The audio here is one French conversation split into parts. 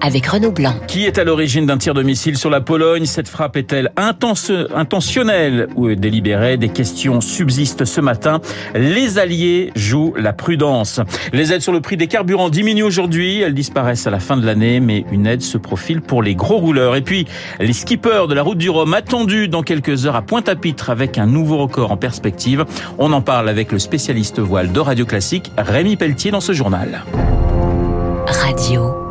avec Renaud Blanc. Qui est à l'origine d'un tir de missile sur la Pologne? Cette frappe est-elle intentionnelle ou délibérée? Des questions subsistent ce matin. Les alliés jouent la prudence. Les aides sur le prix des carburants diminuent aujourd'hui. Elles disparaissent à la fin de l'année, mais une aide se profile pour les gros rouleurs. Et puis, les skippers de la route du Rhum attendus dans quelques heures à Pointe-à-Pitre avec un nouveau record en perspective. On en parle avec le spécialiste voile de Radio Classique, Rémi Pelletier, dans ce journal. Radio.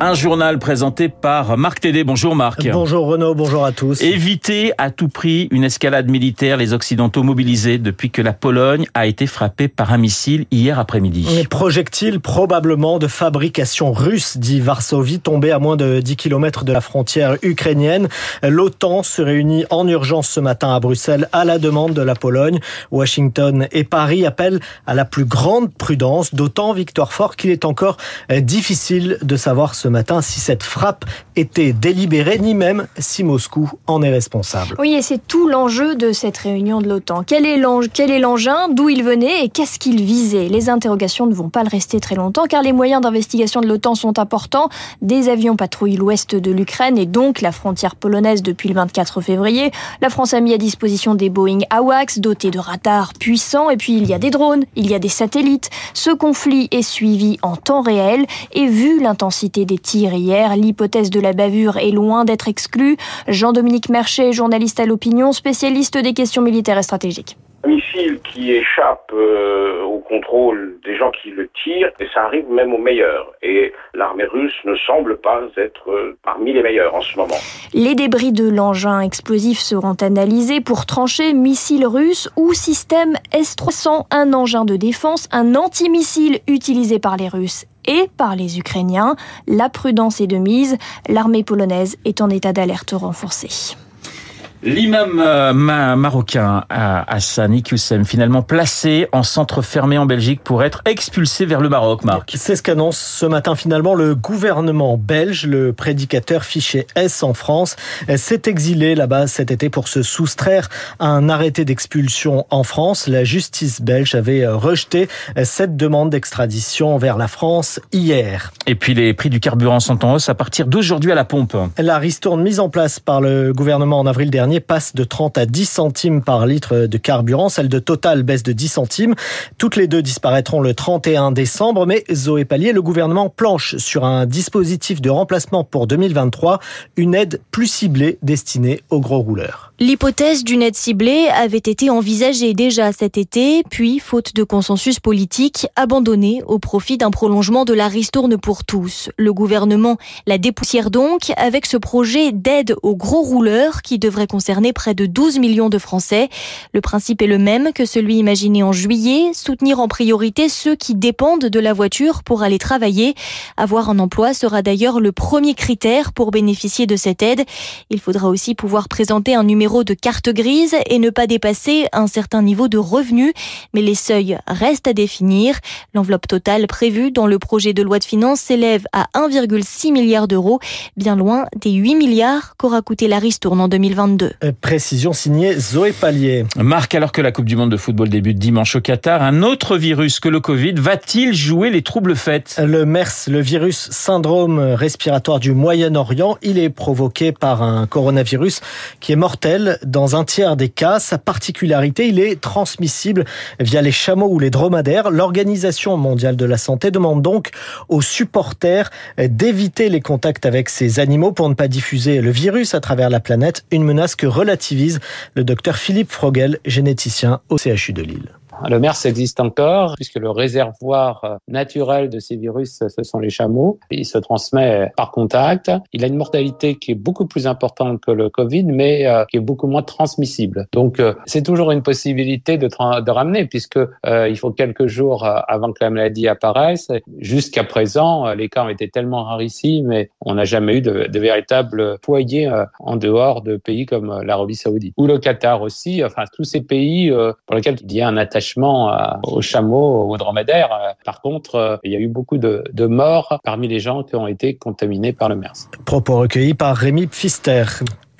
Un journal présenté par Marc Tédé. Bonjour Marc. Bonjour Renaud, bonjour à tous. Éviter à tout prix une escalade militaire, les Occidentaux mobilisés depuis que la Pologne a été frappée par un missile hier après-midi. Projectile probablement de fabrication russe, dit Varsovie, tombé à moins de 10 km de la frontière ukrainienne. L'OTAN se réunit en urgence ce matin à Bruxelles à la demande de la Pologne. Washington et Paris appellent à la plus grande prudence, d'autant Victoire Fort qu'il est encore difficile de savoir ce matin si cette frappe était délibérée, ni même si Moscou en est responsable. Oui, et c'est tout l'enjeu de cette réunion de l'OTAN. Quel est l'engin, d'où il venait et qu'est-ce qu'il visait? Les interrogations ne vont pas le rester très longtemps car les moyens d'investigation de l'OTAN sont importants. Des avions patrouillent l'ouest de l'Ukraine et donc la frontière polonaise depuis le 24 février. La France a mis à disposition des Boeing AWACS dotés de radars puissants et puis il y a des drones, il y a des satellites. Ce conflit est suivi en temps réel et vu l'intensité des tirs hier. L'hypothèse de la bavure est loin d'être exclue. Jean-Dominique Merchet, journaliste à l'opinion, spécialiste des questions militaires et stratégiques. Un missile qui échappe euh, au contrôle des gens qui le tirent, et ça arrive même aux meilleurs. Et l'armée russe ne semble pas être euh, parmi les meilleurs en ce moment. Les débris de l'engin explosif seront analysés pour trancher missile russe ou système S-300, un engin de défense, un antimissile utilisé par les Russes et par les Ukrainiens. La prudence est de mise. L'armée polonaise est en état d'alerte renforcée. L'imam euh, marocain Hassan Iqiyoussem, finalement placé en centre fermé en Belgique pour être expulsé vers le Maroc, Marc. C'est ce qu'annonce ce matin finalement le gouvernement belge. Le prédicateur fiché S en France s'est exilé là-bas cet été pour se soustraire à un arrêté d'expulsion en France. La justice belge avait rejeté cette demande d'extradition vers la France hier. Et puis les prix du carburant sont en hausse à partir d'aujourd'hui à la pompe. La ristourne mise en place par le gouvernement en avril dernier passe de 30 à 10 centimes par litre de carburant. Celle de Total baisse de 10 centimes. Toutes les deux disparaîtront le 31 décembre. Mais Zoé Pallier, le gouvernement planche sur un dispositif de remplacement pour 2023, une aide plus ciblée destinée aux gros rouleurs. L'hypothèse d'une aide ciblée avait été envisagée déjà cet été, puis, faute de consensus politique, abandonnée au profit d'un prolongement de la ristourne pour tous. Le gouvernement la dépoussière donc avec ce projet d'aide aux gros rouleurs qui devrait près de 12 millions de Français. Le principe est le même que celui imaginé en juillet, soutenir en priorité ceux qui dépendent de la voiture pour aller travailler. Avoir un emploi sera d'ailleurs le premier critère pour bénéficier de cette aide. Il faudra aussi pouvoir présenter un numéro de carte grise et ne pas dépasser un certain niveau de revenus. Mais les seuils restent à définir. L'enveloppe totale prévue dans le projet de loi de finances s'élève à 1,6 milliard d'euros, bien loin des 8 milliards qu'aura coûté la ristourne en 2022. Euh, précision signée Zoé Pallier. Marc, alors que la Coupe du Monde de football débute dimanche au Qatar, un autre virus que le Covid va-t-il jouer les troubles faits Le MERS, le virus syndrome respiratoire du Moyen-Orient, il est provoqué par un coronavirus qui est mortel dans un tiers des cas. Sa particularité, il est transmissible via les chameaux ou les dromadaires. L'Organisation mondiale de la santé demande donc aux supporters d'éviter les contacts avec ces animaux pour ne pas diffuser le virus à travers la planète, une menace que relativise le docteur Philippe Frogel, généticien au CHU de Lille. Le MERS existe encore puisque le réservoir euh, naturel de ces virus, ce sont les chameaux. Il se transmet par contact. Il a une mortalité qui est beaucoup plus importante que le Covid, mais euh, qui est beaucoup moins transmissible. Donc, euh, c'est toujours une possibilité de, ramener puisque il faut quelques jours avant que la maladie apparaisse. Jusqu'à présent, les cas ont été tellement rarissimes mais on n'a jamais eu de, de véritable foyer en dehors de pays comme l'Arabie Saoudite ou le Qatar aussi. Enfin, tous ces pays pour lesquels il y a un attachement fraîchement aux chameaux, aux dromadaires. Par contre, il y a eu beaucoup de, de morts parmi les gens qui ont été contaminés par le MERS. Propos recueillis par Rémi Pfister.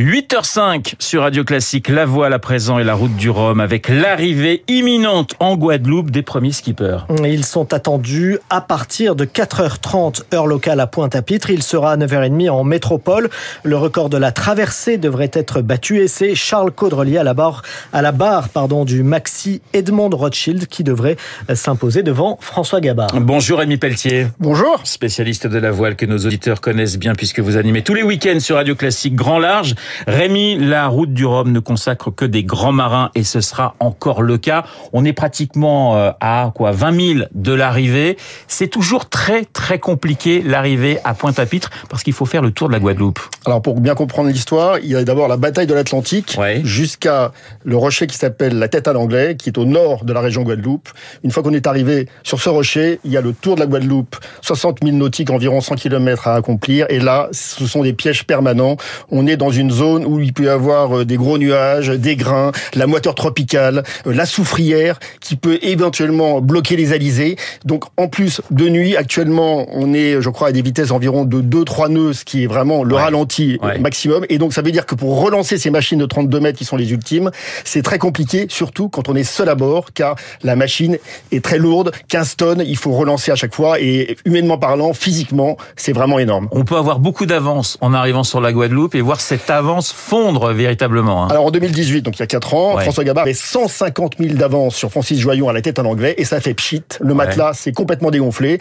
8h05 sur Radio Classique, la voile à présent et la route du Rhum avec l'arrivée imminente en Guadeloupe des premiers skippers. Ils sont attendus à partir de 4h30 heure locale à Pointe-à-Pitre. Il sera à 9h30 en métropole. Le record de la traversée devrait être battu et c'est Charles Caudrelier à la barre, à la barre pardon, du Maxi Edmond Rothschild qui devrait s'imposer devant François Gabard. Bonjour Rémi Pelletier. Bonjour. Spécialiste de la voile que nos auditeurs connaissent bien puisque vous animez tous les week-ends sur Radio Classique Grand Large. Rémi, la route du Rhum ne consacre que des grands marins et ce sera encore le cas. On est pratiquement euh, à quoi 20 000 de l'arrivée. C'est toujours très très compliqué l'arrivée à Pointe-à-Pitre parce qu'il faut faire le tour de la Guadeloupe. Alors pour bien comprendre l'histoire, il y a d'abord la bataille de l'Atlantique jusqu'à le rocher qui s'appelle la Tête à l'Anglais, qui est au nord de la région Guadeloupe. Une fois qu'on est arrivé sur ce rocher, il y a le tour de la Guadeloupe, 60 000 nautiques, environ 100 km à accomplir. Et là, ce sont des pièges permanents. On est dans une zone où il peut y avoir euh, des gros nuages, des grains, la moiteur tropicale, euh, la soufrière qui peut éventuellement bloquer les alizés. Donc en plus de nuit, actuellement, on est, je crois, à des vitesses environ de 2-3 nœuds, ce qui est vraiment le ralenti maximum. Et donc ça veut dire que pour relancer ces machines de 32 mètres qui sont les ultimes, c'est très compliqué, surtout quand on est seul à bord, car la machine est très lourde, 15 tonnes, il faut relancer à chaque fois. Et humainement parlant, physiquement, c'est vraiment énorme. On peut avoir beaucoup d'avance en arrivant sur la Guadeloupe et voir cette avance fondre véritablement. Hein. Alors en 2018, donc il y a 4 ans, François Gabard avait 150 000 d'avance sur Francis Joyon à la tête en anglais et ça fait pchit. Le matelas s'est complètement dégonflé.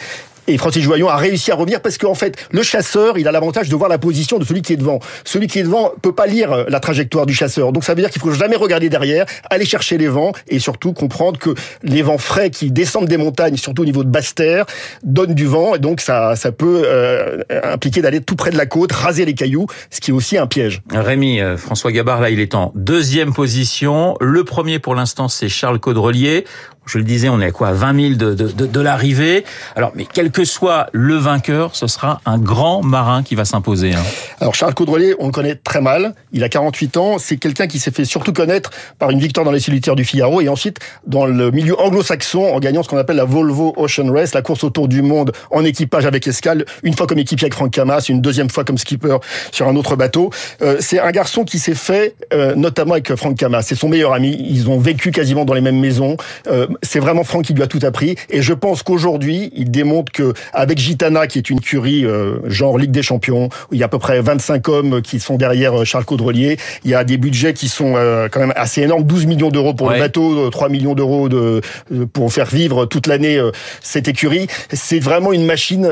Et Francis Joyon a réussi à revenir parce qu'en fait, le chasseur, il a l'avantage de voir la position de celui qui est devant. Celui qui est devant peut pas lire euh, la trajectoire du chasseur. Donc ça veut dire qu'il faut jamais regarder derrière, aller chercher les vents et surtout comprendre que les vents frais qui descendent des montagnes, surtout au niveau de basse-terre, donnent du vent et donc ça, ça peut euh, impliquer d'aller tout près de la côte, raser les cailloux, ce qui est aussi un piège. Rémi, euh, François Gabard, là, il est en deuxième position. Le premier pour l'instant, c'est Charles Caudrelier je le disais, on est à quoi 20 000 de, de, de, l'arrivée. Alors, mais quel que soit le vainqueur, ce sera un grand marin qui va s'imposer. Hein. Alors, Charles Caudrelier, on le connaît très mal. Il a 48 ans. C'est quelqu'un qui s'est fait surtout connaître par une victoire dans les solitaires du Figaro et ensuite dans le milieu anglo-saxon en gagnant ce qu'on appelle la Volvo Ocean Race, la course autour du monde en équipage avec escale, une fois comme équipier avec Franck Camas, une deuxième fois comme skipper sur un autre bateau. Euh, c'est un garçon qui s'est fait euh, notamment avec Franck Camas. C'est son meilleur ami. Ils ont vécu quasiment dans les mêmes maisons. Euh, c'est vraiment Franck qui lui a tout appris. Et je pense qu'aujourd'hui, il démontre que avec Gitana, qui est une curie euh, genre Ligue des Champions, où il y a à peu près 25 hommes qui sont derrière euh, Charles Caudrelier, il y a des budgets qui sont euh, quand même assez énormes, 12 millions d'euros pour le bateau, 3 millions d'euros de, pour faire vivre toute l'année cette écurie. C'est vraiment une machine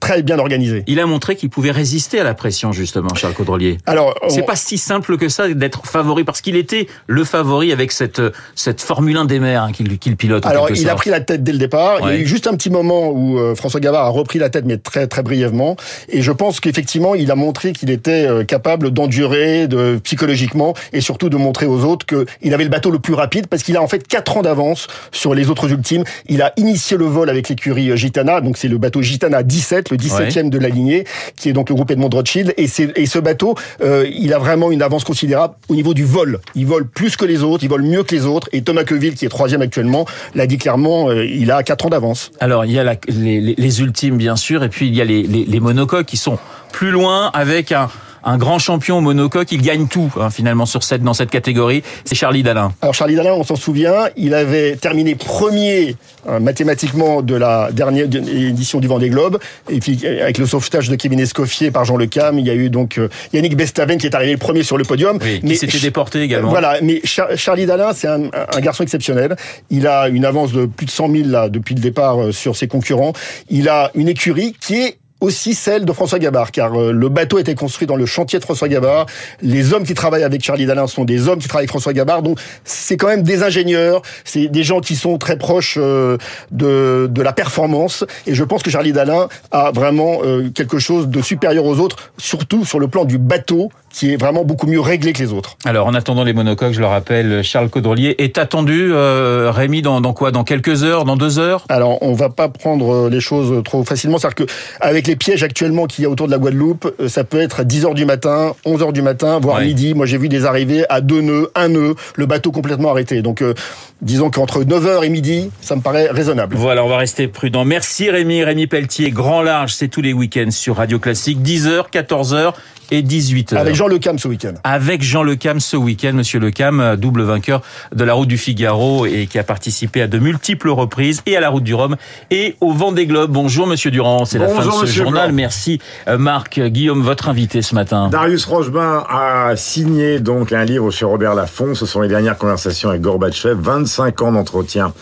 très bien organisée. Il a montré qu'il pouvait résister à la pression justement, Charles Caudrelier. Alors, c'est pas si simple que ça d'être favori parce qu'il était le favori avec cette cette Formule 1 des mers hein, qu'il pilote. Alors, il a pris la tête dès le départ. Il y a eu juste un petit moment où euh, François Gavard a repris la tête, mais très très brièvement. Et je pense qu'effectivement, il a montré qu'il était euh, capable d'endurer, de psychologiquement, et surtout de montrer aux autres qu'il avait le bateau le plus rapide, parce qu'il a en fait quatre ans d'avance sur les autres ultimes. Il a initié le vol avec l'écurie euh, Gitana, donc c'est le bateau Gitana 17, le 17e de la lignée, qui est donc le groupe Edmond Rothschild. Et, et ce bateau, il a vraiment une avance considérable au niveau du vol. Il vole plus que les autres, il vole mieux que les autres. Et Thomas Queville, qui est troisième actuellement, l'a dit clairement, euh, il a 4 ans d'avance. Alors, il y a les, ultimes, bien sûr, et puis il y a les, les monocoques qui sont plus loin avec un un grand champion monocoque, il gagne tout hein, finalement sur cette dans cette catégorie. C'est Charlie Dalin. Alors Charlie Dalin, on s'en souvient, il avait terminé premier hein, mathématiquement de la dernière édition du Vendée Globe. Et puis avec le sauvetage de Kevin Escoffier par Jean Le Cam, il y a eu donc euh, Yannick Bestaven qui est arrivé le premier sur le podium. Oui, mais s'était déporté également. Voilà, mais Charlie Dalin, c'est un, un, garçon exceptionnel. Il a une avance de plus de 100 000 là depuis le départ euh, sur ses concurrents. Il a une écurie qui est aussi celle de François Gabard, car euh, le bateau a été construit dans le chantier de François Gabard. Les hommes qui travaillent avec Charlie Dalin sont des hommes qui travaillent avec François Gabard, donc c'est quand même des ingénieurs, c'est des gens qui sont très proches euh, de, de la performance. Et je pense que Charlie Dalin a vraiment euh, quelque chose de supérieur aux autres, surtout sur le plan du bateau qui est vraiment beaucoup mieux réglé que les autres. Alors, en attendant les monocoques, je le rappelle, Charles Caudrelier est attendu, euh, Rémi, dans, dans, quoi? Dans quelques heures? Dans deux heures? Alors, on va pas prendre les choses trop facilement. C'est-à-dire que avec les pièges actuellement qu'il y a autour de la Guadeloupe, euh, ça peut être à 10 heures du matin, 11 heures du matin, voire midi. Moi, j'ai vu des arrivées à deux nœuds, un nœud, le bateau complètement arrêté. Donc, euh, disons qu'entre 9h et midi, ça me paraît raisonnable. Voilà, on va rester prudent. Merci Rémi, Rémi Pelletier, Grand Large, c'est tous les week-ends sur Radio Classique, 10h, 14h et 18h. Avec Jean Le Cam ce week-end. Avec Jean Le Cam ce week-end, Monsieur Le Cam, double vainqueur de la Route du Figaro et qui a participé à de multiples reprises et à la Route du Rhum et au Vendée Globe. Bonjour Monsieur Durand, c'est la fin de ce journal. Merci euh, Marc, Guillaume, votre invité ce matin. Darius Rochebain a signé donc un livre sur Robert Laffont. Ce sont les dernières conversations avec Gorbatchev, 25 ans d'entretien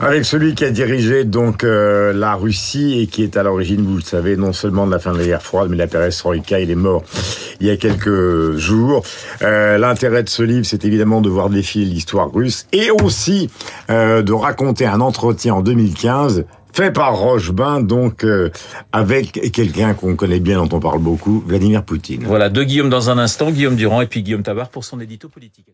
avec celui qui a dirigé donc euh, la Russie et qui est à l'origine, vous le savez, non seulement de la fin de la guerre froide, mais de la perestroïka. Il est mort il y a quelques jours. Euh, L'intérêt de ce livre, c'est évidemment de voir défiler l'histoire russe et aussi euh, de raconter un entretien en 2015 fait par Rochebain, donc euh, avec quelqu'un qu'on connaît bien, dont on parle beaucoup, Vladimir Poutine. Voilà, deux Guillaume dans un instant, Guillaume Durand et puis Guillaume Tabar pour son édito politique.